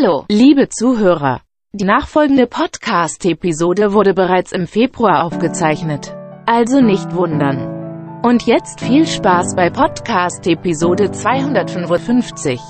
Hallo, liebe Zuhörer. Die nachfolgende Podcast-Episode wurde bereits im Februar aufgezeichnet. Also nicht wundern. Und jetzt viel Spaß bei Podcast-Episode 255.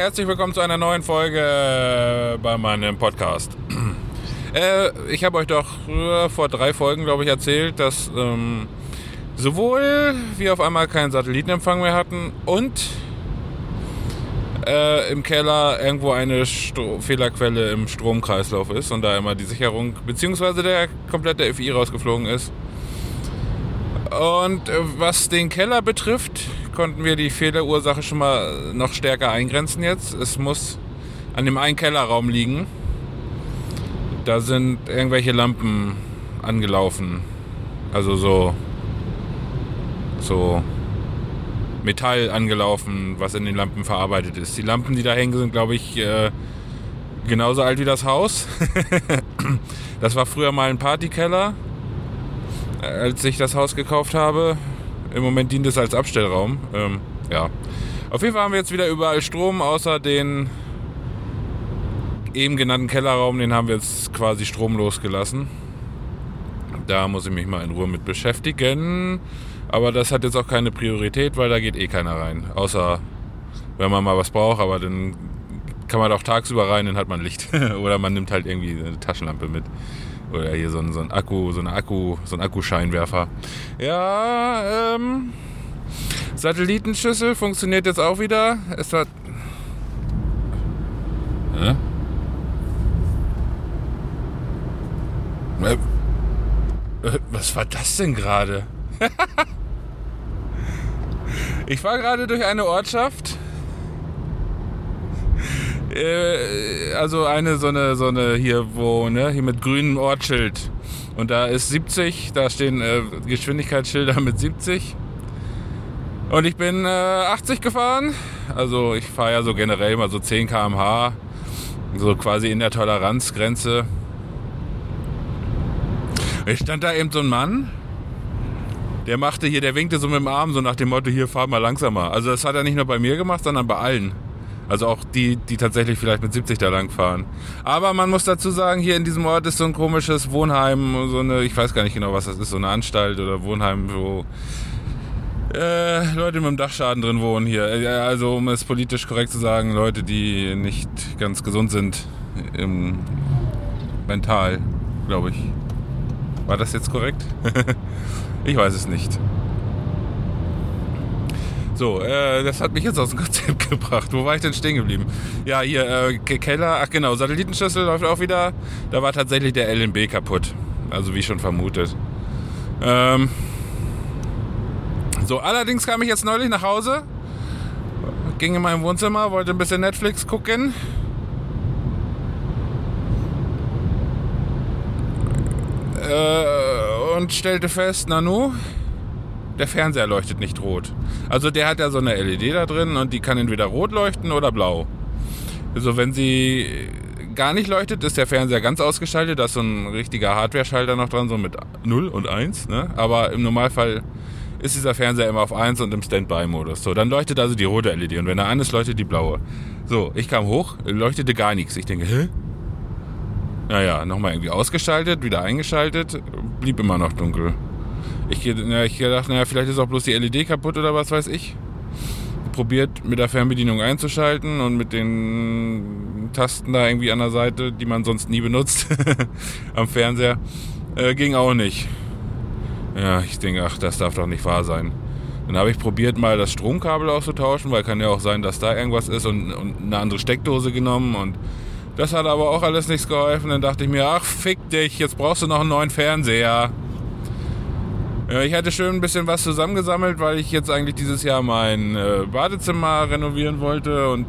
herzlich willkommen zu einer neuen Folge bei meinem Podcast. Äh, ich habe euch doch äh, vor drei Folgen, glaube ich, erzählt, dass ähm, sowohl wir auf einmal keinen Satellitenempfang mehr hatten und äh, im Keller irgendwo eine Stro Fehlerquelle im Stromkreislauf ist und da immer die Sicherung bzw. der komplette FI rausgeflogen ist. Und äh, was den Keller betrifft, konnten wir die Fehlerursache schon mal noch stärker eingrenzen jetzt. Es muss an dem einen Kellerraum liegen. Da sind irgendwelche Lampen angelaufen. Also so so Metall angelaufen, was in den Lampen verarbeitet ist. Die Lampen, die da hängen, sind, glaube ich, äh, genauso alt wie das Haus. das war früher mal ein Partykeller, als ich das Haus gekauft habe. Im Moment dient es als Abstellraum. Ähm, ja. Auf jeden Fall haben wir jetzt wieder überall Strom, außer den eben genannten Kellerraum. Den haben wir jetzt quasi stromlos gelassen. Da muss ich mich mal in Ruhe mit beschäftigen. Aber das hat jetzt auch keine Priorität, weil da geht eh keiner rein. Außer wenn man mal was braucht, aber dann kann man auch tagsüber rein, dann hat man Licht. Oder man nimmt halt irgendwie eine Taschenlampe mit. Oder hier so ein, so ein Akku, so eine Akku, so ein Akkuscheinwerfer. Ja, ähm. Satellitenschüssel funktioniert jetzt auch wieder. Es hat. Hä? Äh, äh, Was war das denn gerade? ich war gerade durch eine Ortschaft äh, also eine so eine so eine hier wo ne hier mit grünem Ortsschild und da ist 70, da stehen äh, Geschwindigkeitsschilder mit 70 und ich bin äh, 80 gefahren. Also ich fahre ja so generell mal so 10 km/h, so quasi in der Toleranzgrenze. Ich stand da eben so ein Mann, der machte hier, der winkte so mit dem Arm so nach dem Motto, hier fahr mal langsamer. Also das hat er nicht nur bei mir gemacht, sondern bei allen. Also auch die, die tatsächlich vielleicht mit 70 da lang fahren. Aber man muss dazu sagen, hier in diesem Ort ist so ein komisches Wohnheim, so eine, ich weiß gar nicht genau, was das ist, so eine Anstalt oder Wohnheim, wo äh, Leute mit dem Dachschaden drin wohnen hier. Äh, Also um es politisch korrekt zu sagen, Leute, die nicht ganz gesund sind im mental, glaube ich. War das jetzt korrekt? ich weiß es nicht. So, äh, das hat mich jetzt aus dem Konzept gebracht. Wo war ich denn stehen geblieben? Ja, hier, äh, Keller, ach genau, Satellitenschüssel läuft auch wieder. Da war tatsächlich der LNB kaputt. Also wie schon vermutet. Ähm, so, allerdings kam ich jetzt neulich nach Hause, ging in mein Wohnzimmer, wollte ein bisschen Netflix gucken. Äh, und stellte fest, Nanu, der Fernseher leuchtet nicht rot. Also der hat ja so eine LED da drin und die kann entweder rot leuchten oder blau. Also wenn sie gar nicht leuchtet, ist der Fernseher ganz ausgeschaltet. Da ist so ein richtiger Hardware-Schalter noch dran, so mit 0 und 1. Ne? Aber im Normalfall ist dieser Fernseher immer auf 1 und im Standby-Modus. So, dann leuchtet also die rote LED und wenn er an ist, leuchtet die blaue. So, ich kam hoch, leuchtete gar nichts. Ich denke, hä? Naja, nochmal irgendwie ausgeschaltet, wieder eingeschaltet, blieb immer noch dunkel. Ich, ja, ich dachte, naja, vielleicht ist auch bloß die LED kaputt oder was weiß ich. Probiert mit der Fernbedienung einzuschalten und mit den Tasten da irgendwie an der Seite, die man sonst nie benutzt, am Fernseher, äh, ging auch nicht. Ja, ich denke, ach, das darf doch nicht wahr sein. Dann habe ich probiert, mal das Stromkabel auszutauschen, weil kann ja auch sein, dass da irgendwas ist und, und eine andere Steckdose genommen und das hat aber auch alles nichts geholfen. Dann dachte ich mir, ach, fick dich, jetzt brauchst du noch einen neuen Fernseher. Äh, ich hatte schön ein bisschen was zusammengesammelt, weil ich jetzt eigentlich dieses Jahr mein äh, Badezimmer renovieren wollte und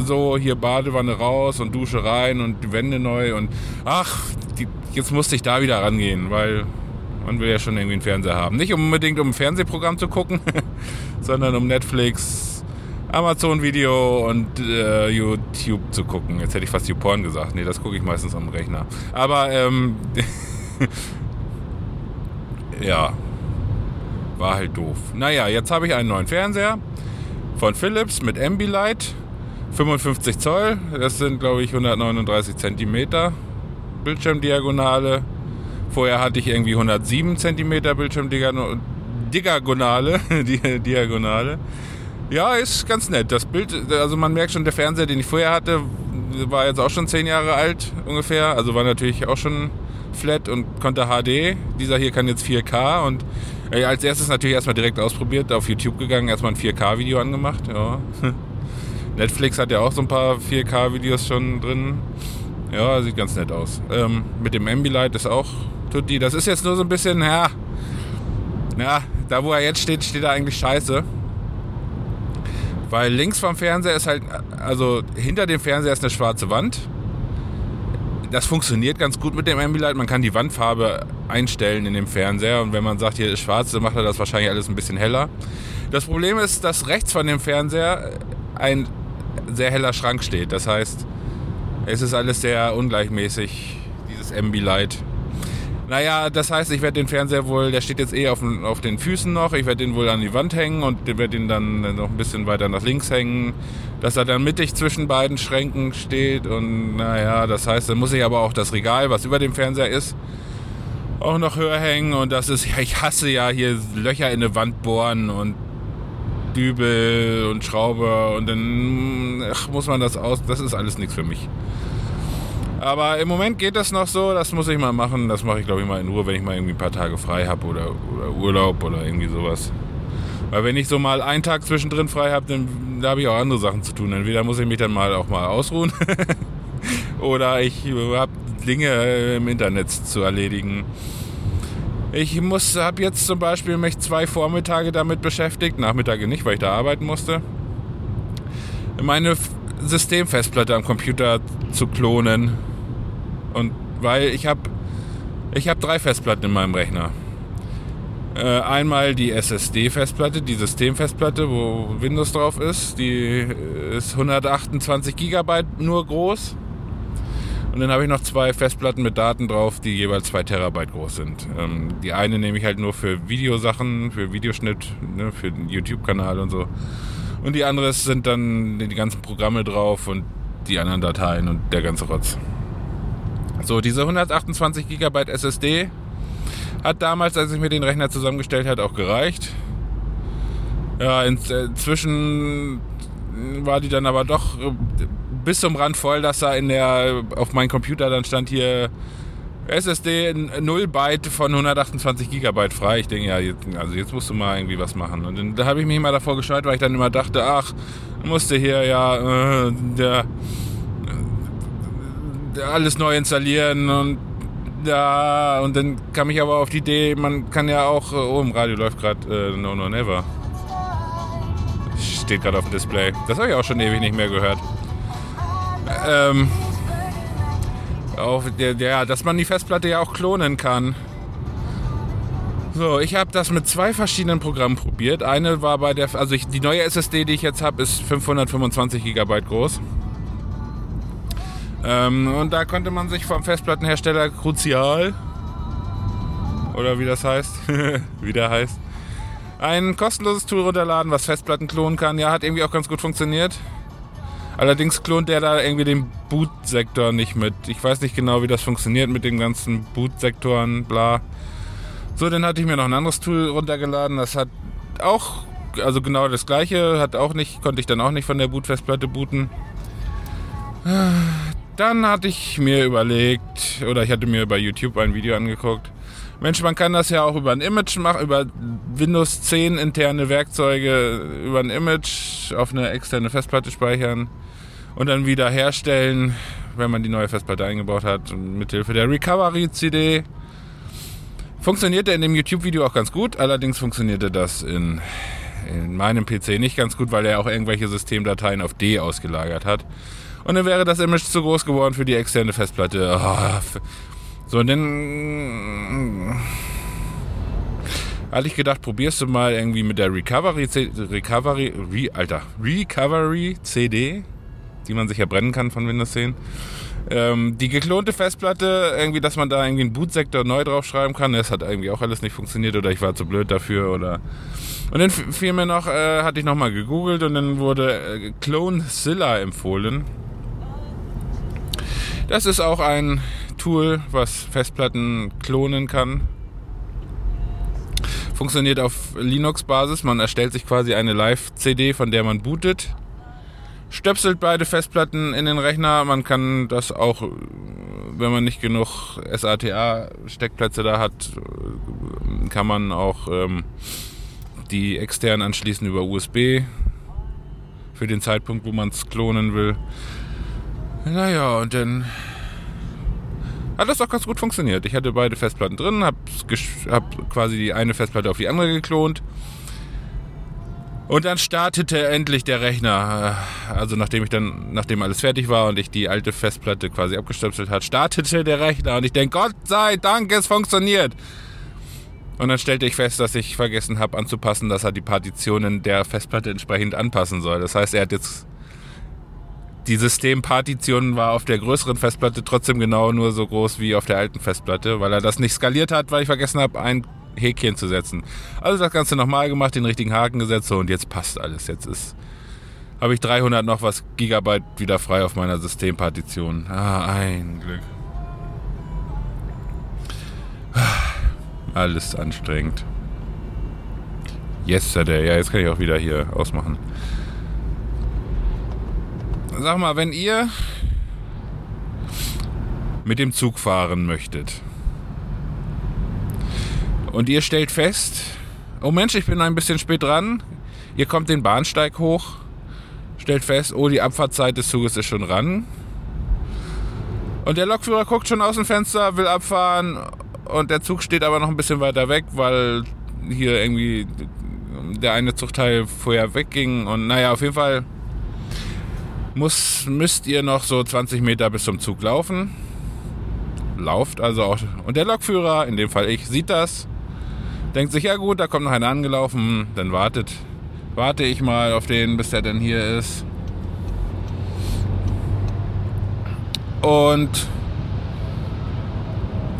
so hier Badewanne raus und Dusche rein und die Wände neu und ach, die, jetzt musste ich da wieder rangehen, weil man will ja schon irgendwie einen Fernseher haben. Nicht unbedingt um ein Fernsehprogramm zu gucken, sondern um Netflix, Amazon Video und äh, YouTube zu gucken. Jetzt hätte ich fast YouPorn gesagt. Nee, das gucke ich meistens am Rechner. Aber ähm, ja, war halt doof. Naja, jetzt habe ich einen neuen Fernseher von Philips mit Ambilight. 55 Zoll, das sind glaube ich 139 Zentimeter Bildschirmdiagonale. Vorher hatte ich irgendwie 107 Zentimeter Bildschirmdiagonale. Diagonale. Ja, ist ganz nett. Das Bild, also man merkt schon, der Fernseher, den ich vorher hatte, war jetzt auch schon 10 Jahre alt ungefähr. Also war natürlich auch schon flat und konnte HD. Dieser hier kann jetzt 4K und äh, als erstes natürlich erstmal direkt ausprobiert, auf YouTube gegangen, erstmal ein 4K-Video angemacht. Ja. Netflix hat ja auch so ein paar 4K-Videos schon drin. Ja, sieht ganz nett aus. Ähm, mit dem Ambilight ist auch Tutti. Das ist jetzt nur so ein bisschen, ja, ja, da wo er jetzt steht, steht er eigentlich scheiße. Weil links vom Fernseher ist halt, also hinter dem Fernseher ist eine schwarze Wand. Das funktioniert ganz gut mit dem Ambilight. Man kann die Wandfarbe einstellen in dem Fernseher und wenn man sagt, hier ist schwarz, dann macht er das wahrscheinlich alles ein bisschen heller. Das Problem ist, dass rechts von dem Fernseher ein sehr heller Schrank steht. Das heißt, es ist alles sehr ungleichmäßig, dieses Ambilight. Naja, das heißt, ich werde den Fernseher wohl, der steht jetzt eh auf, auf den Füßen noch, ich werde den wohl an die Wand hängen und werde ihn dann noch ein bisschen weiter nach links hängen, dass er dann mittig zwischen beiden Schränken steht und naja, das heißt, dann muss ich aber auch das Regal, was über dem Fernseher ist, auch noch höher hängen und das ist, ja, ich hasse ja hier Löcher in eine Wand bohren und Dübel und Schraube und dann ach, muss man das aus. Das ist alles nichts für mich. Aber im Moment geht das noch so, das muss ich mal machen. Das mache ich, glaube ich, mal in Ruhe, wenn ich mal irgendwie ein paar Tage frei habe oder, oder, Urlaub oder irgendwie sowas. Weil wenn ich so mal einen Tag zwischendrin frei habe, dann da habe ich auch andere Sachen zu tun. Entweder muss ich mich dann mal auch mal ausruhen oder ich habe Dinge im Internet zu erledigen. Ich habe jetzt zum Beispiel mich zwei Vormittage damit beschäftigt, Nachmittage nicht, weil ich da arbeiten musste, meine Systemfestplatte am Computer zu klonen. Und weil ich habe ich habe drei Festplatten in meinem Rechner. Äh, einmal die SSD-Festplatte, die Systemfestplatte, wo Windows drauf ist. Die ist 128 GB nur groß. Und dann habe ich noch zwei Festplatten mit Daten drauf, die jeweils zwei Terabyte groß sind. Ähm, die eine nehme ich halt nur für Videosachen, für Videoschnitt, ne, für den YouTube-Kanal und so. Und die andere sind dann die ganzen Programme drauf und die anderen Dateien und der ganze Rotz. So, diese 128 GB SSD hat damals, als ich mir den Rechner zusammengestellt hat, auch gereicht. Ja, inzwischen war die dann aber doch bis zum Rand voll, dass da in der, auf meinem Computer dann stand hier SSD 0 Byte von 128 Gigabyte frei. Ich denke, ja, jetzt, also jetzt musst du mal irgendwie was machen. Und dann, da habe ich mich mal davor gescheut, weil ich dann immer dachte, ach, musste hier ja äh, der alles neu installieren und ja, und dann kam ich aber auf die Idee, man kann ja auch, oh, im Radio läuft gerade äh, No No Never. Steht gerade auf dem Display. Das habe ich auch schon ewig nicht mehr gehört ähm, auf der, dass man die Festplatte ja auch klonen kann. So, ich habe das mit zwei verschiedenen Programmen probiert. Eine war bei der, also ich, die neue SSD, die ich jetzt habe, ist 525 GB groß. Ähm, und da konnte man sich vom Festplattenhersteller Crucial oder wie das heißt, wie der heißt, ein kostenloses Tool runterladen, was Festplatten klonen kann. Ja, hat irgendwie auch ganz gut funktioniert. Allerdings klont der da irgendwie den Boot-Sektor nicht mit. Ich weiß nicht genau, wie das funktioniert mit den ganzen Boot-Sektoren, bla. So, dann hatte ich mir noch ein anderes Tool runtergeladen. Das hat auch, also genau das gleiche, hat auch nicht, konnte ich dann auch nicht von der Boot-Festplatte booten. Dann hatte ich mir überlegt, oder ich hatte mir bei YouTube ein Video angeguckt. Mensch, man kann das ja auch über ein Image machen, über Windows 10 interne Werkzeuge, über ein Image auf eine externe Festplatte speichern und dann wieder herstellen, wenn man die neue Festplatte eingebaut hat, mit Hilfe der Recovery-CD. Funktionierte in dem YouTube-Video auch ganz gut, allerdings funktionierte das in, in meinem PC nicht ganz gut, weil er auch irgendwelche Systemdateien auf D ausgelagert hat. Und dann wäre das Image zu groß geworden für die externe Festplatte. Oh, so, und dann hatte ich gedacht, probierst du mal irgendwie mit der Recovery, Recovery, Re, Alter, Recovery CD, die man sich ja brennen kann von Windows 10 ähm, die geklonte Festplatte, irgendwie, dass man da irgendwie einen Bootsektor neu draufschreiben kann, das hat irgendwie auch alles nicht funktioniert oder ich war zu blöd dafür oder. Und dann fiel mir noch, äh, hatte ich nochmal gegoogelt und dann wurde äh, Clonezilla empfohlen. Das ist auch ein Tool, was Festplatten klonen kann. Funktioniert auf Linux-Basis. Man erstellt sich quasi eine Live-CD, von der man bootet stöpselt beide Festplatten in den Rechner. Man kann das auch, wenn man nicht genug SATA-Steckplätze da hat, kann man auch ähm, die extern anschließen über USB für den Zeitpunkt, wo man es klonen will. Naja, und dann hat das doch ganz gut funktioniert. Ich hatte beide Festplatten drin, habe hab quasi die eine Festplatte auf die andere geklont und dann startete endlich der Rechner. Also nachdem ich dann, nachdem alles fertig war und ich die alte Festplatte quasi abgestöpselt hat, startete der Rechner und ich denke, Gott sei Dank, es funktioniert. Und dann stellte ich fest, dass ich vergessen habe anzupassen, dass er die Partitionen der Festplatte entsprechend anpassen soll. Das heißt, er hat jetzt die Systempartition war auf der größeren Festplatte trotzdem genau nur so groß wie auf der alten Festplatte, weil er das nicht skaliert hat, weil ich vergessen habe, ein Häkchen zu setzen. Also das Ganze nochmal gemacht, den richtigen Haken gesetzt so, und jetzt passt alles. Jetzt ist habe ich 300 noch was Gigabyte wieder frei auf meiner Systempartition. Ah, ein Glück. Alles anstrengend. Yesterday. Ja, jetzt kann ich auch wieder hier ausmachen. Sag mal, wenn ihr mit dem Zug fahren möchtet, und ihr stellt fest, oh Mensch, ich bin ein bisschen spät dran. Ihr kommt den Bahnsteig hoch, stellt fest, oh, die Abfahrtzeit des Zuges ist schon ran. Und der Lokführer guckt schon aus dem Fenster, will abfahren und der Zug steht aber noch ein bisschen weiter weg, weil hier irgendwie der eine Zugteil vorher wegging. Und naja, auf jeden Fall muss, müsst ihr noch so 20 Meter bis zum Zug laufen. Lauft also auch. Und der Lokführer, in dem Fall ich, sieht das denkt sich, ja gut, da kommt noch einer angelaufen, dann wartet, warte ich mal auf den, bis der denn hier ist. Und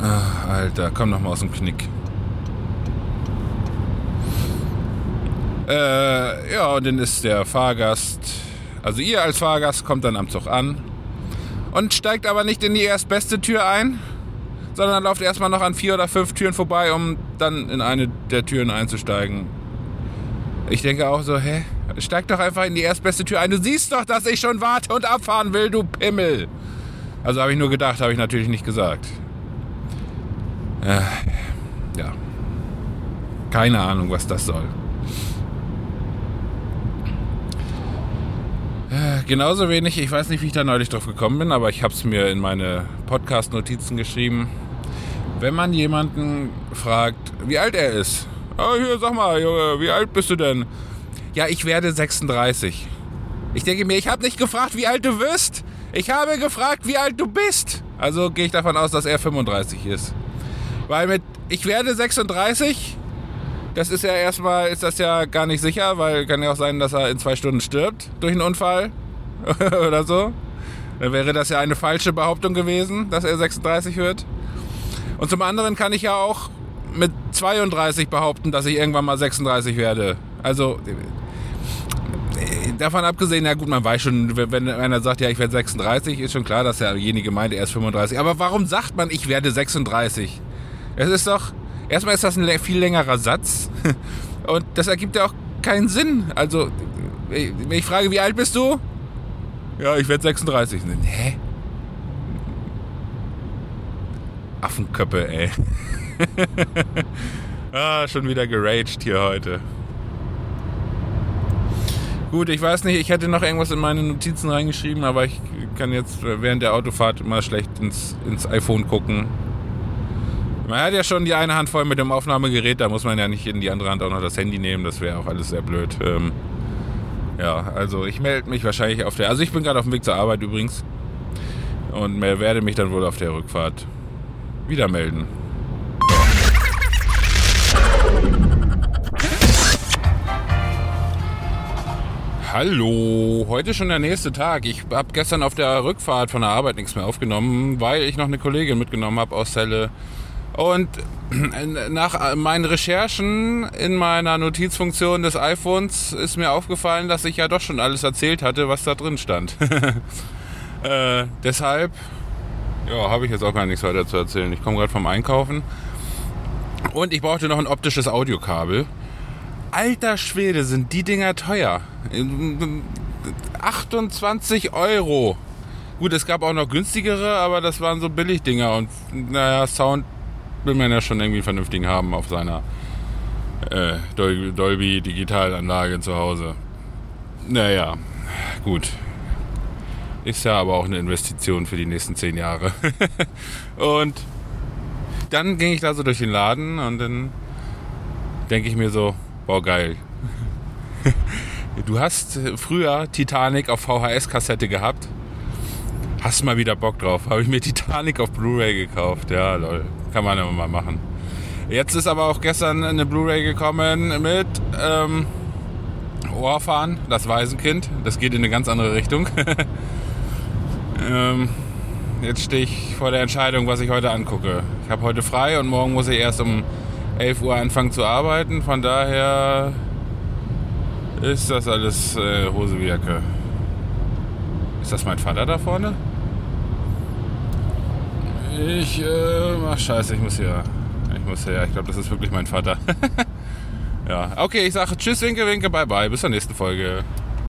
ach, Alter, komm noch mal aus dem Knick. Äh, ja, und dann ist der Fahrgast, also ihr als Fahrgast kommt dann am Zug an und steigt aber nicht in die erstbeste Tür ein, sondern lauft erstmal noch an vier oder fünf Türen vorbei, um dann in eine der Türen einzusteigen. Ich denke auch so, hä? Steig doch einfach in die erstbeste Tür ein. Du siehst doch, dass ich schon warte und abfahren will, du Pimmel. Also habe ich nur gedacht, habe ich natürlich nicht gesagt. Äh, ja. Keine Ahnung, was das soll. Genauso wenig, ich weiß nicht, wie ich da neulich drauf gekommen bin, aber ich habe es mir in meine Podcast-Notizen geschrieben wenn man jemanden fragt, wie alt er ist. Oh, hier, sag mal, Junge, wie alt bist du denn? Ja, ich werde 36. Ich denke mir, ich habe nicht gefragt, wie alt du wirst. Ich habe gefragt, wie alt du bist. Also gehe ich davon aus, dass er 35 ist. Weil mit ich werde 36, das ist ja erstmal, ist das ja gar nicht sicher, weil kann ja auch sein, dass er in zwei Stunden stirbt durch einen Unfall oder so. Dann wäre das ja eine falsche Behauptung gewesen, dass er 36 wird. Und zum anderen kann ich ja auch mit 32 behaupten, dass ich irgendwann mal 36 werde. Also davon abgesehen, ja gut, man weiß schon, wenn einer sagt, ja, ich werde 36, ist schon klar, dass derjenige meint, er ist 35. Aber warum sagt man, ich werde 36? Es ist doch, erstmal ist das ein viel längerer Satz und das ergibt ja auch keinen Sinn. Also, wenn ich frage, wie alt bist du? Ja, ich werde 36. Hä? Affenköppe, ey. ah, schon wieder geraged hier heute. Gut, ich weiß nicht, ich hätte noch irgendwas in meine Notizen reingeschrieben, aber ich kann jetzt während der Autofahrt immer schlecht ins, ins iPhone gucken. Man hat ja schon die eine Hand voll mit dem Aufnahmegerät, da muss man ja nicht in die andere Hand auch noch das Handy nehmen, das wäre auch alles sehr blöd. Ähm, ja, also ich melde mich wahrscheinlich auf der. Also ich bin gerade auf dem Weg zur Arbeit übrigens. Und werde mich dann wohl auf der Rückfahrt wieder melden. Hallo, heute schon der nächste Tag. Ich habe gestern auf der Rückfahrt von der Arbeit nichts mehr aufgenommen, weil ich noch eine Kollegin mitgenommen habe aus Celle. Und nach meinen Recherchen in meiner Notizfunktion des iPhones ist mir aufgefallen, dass ich ja doch schon alles erzählt hatte, was da drin stand. äh, deshalb ja, habe ich jetzt auch gar nichts weiter zu erzählen. Ich komme gerade vom Einkaufen und ich brauchte noch ein optisches Audiokabel. Alter Schwede, sind die Dinger teuer. 28 Euro. Gut, es gab auch noch günstigere, aber das waren so Billigdinger und naja, Sound will man ja schon irgendwie vernünftigen haben auf seiner äh, Dolby Digitalanlage zu Hause. Naja, gut. Ist ja aber auch eine Investition für die nächsten zehn Jahre. und dann ging ich da so durch den Laden und dann denke ich mir so, boah geil. Du hast früher Titanic auf VHS-Kassette gehabt. Hast mal wieder Bock drauf. Habe ich mir Titanic auf Blu-ray gekauft. Ja, lol. Kann man immer mal machen. Jetzt ist aber auch gestern eine Blu-ray gekommen mit ähm, Orphan, das Waisenkind. Das geht in eine ganz andere Richtung. ähm, jetzt stehe ich vor der Entscheidung, was ich heute angucke. Ich habe heute frei und morgen muss ich erst um 11 Uhr anfangen zu arbeiten. Von daher ist das alles äh, Hose wie Jacke. Ist das mein Vater da vorne? Ich, äh, ach scheiße, ich muss hier, ich muss hier, ich glaube, das ist wirklich mein Vater. ja, okay, ich sage Tschüss, Winke, Winke, bye bye, bis zur nächsten Folge.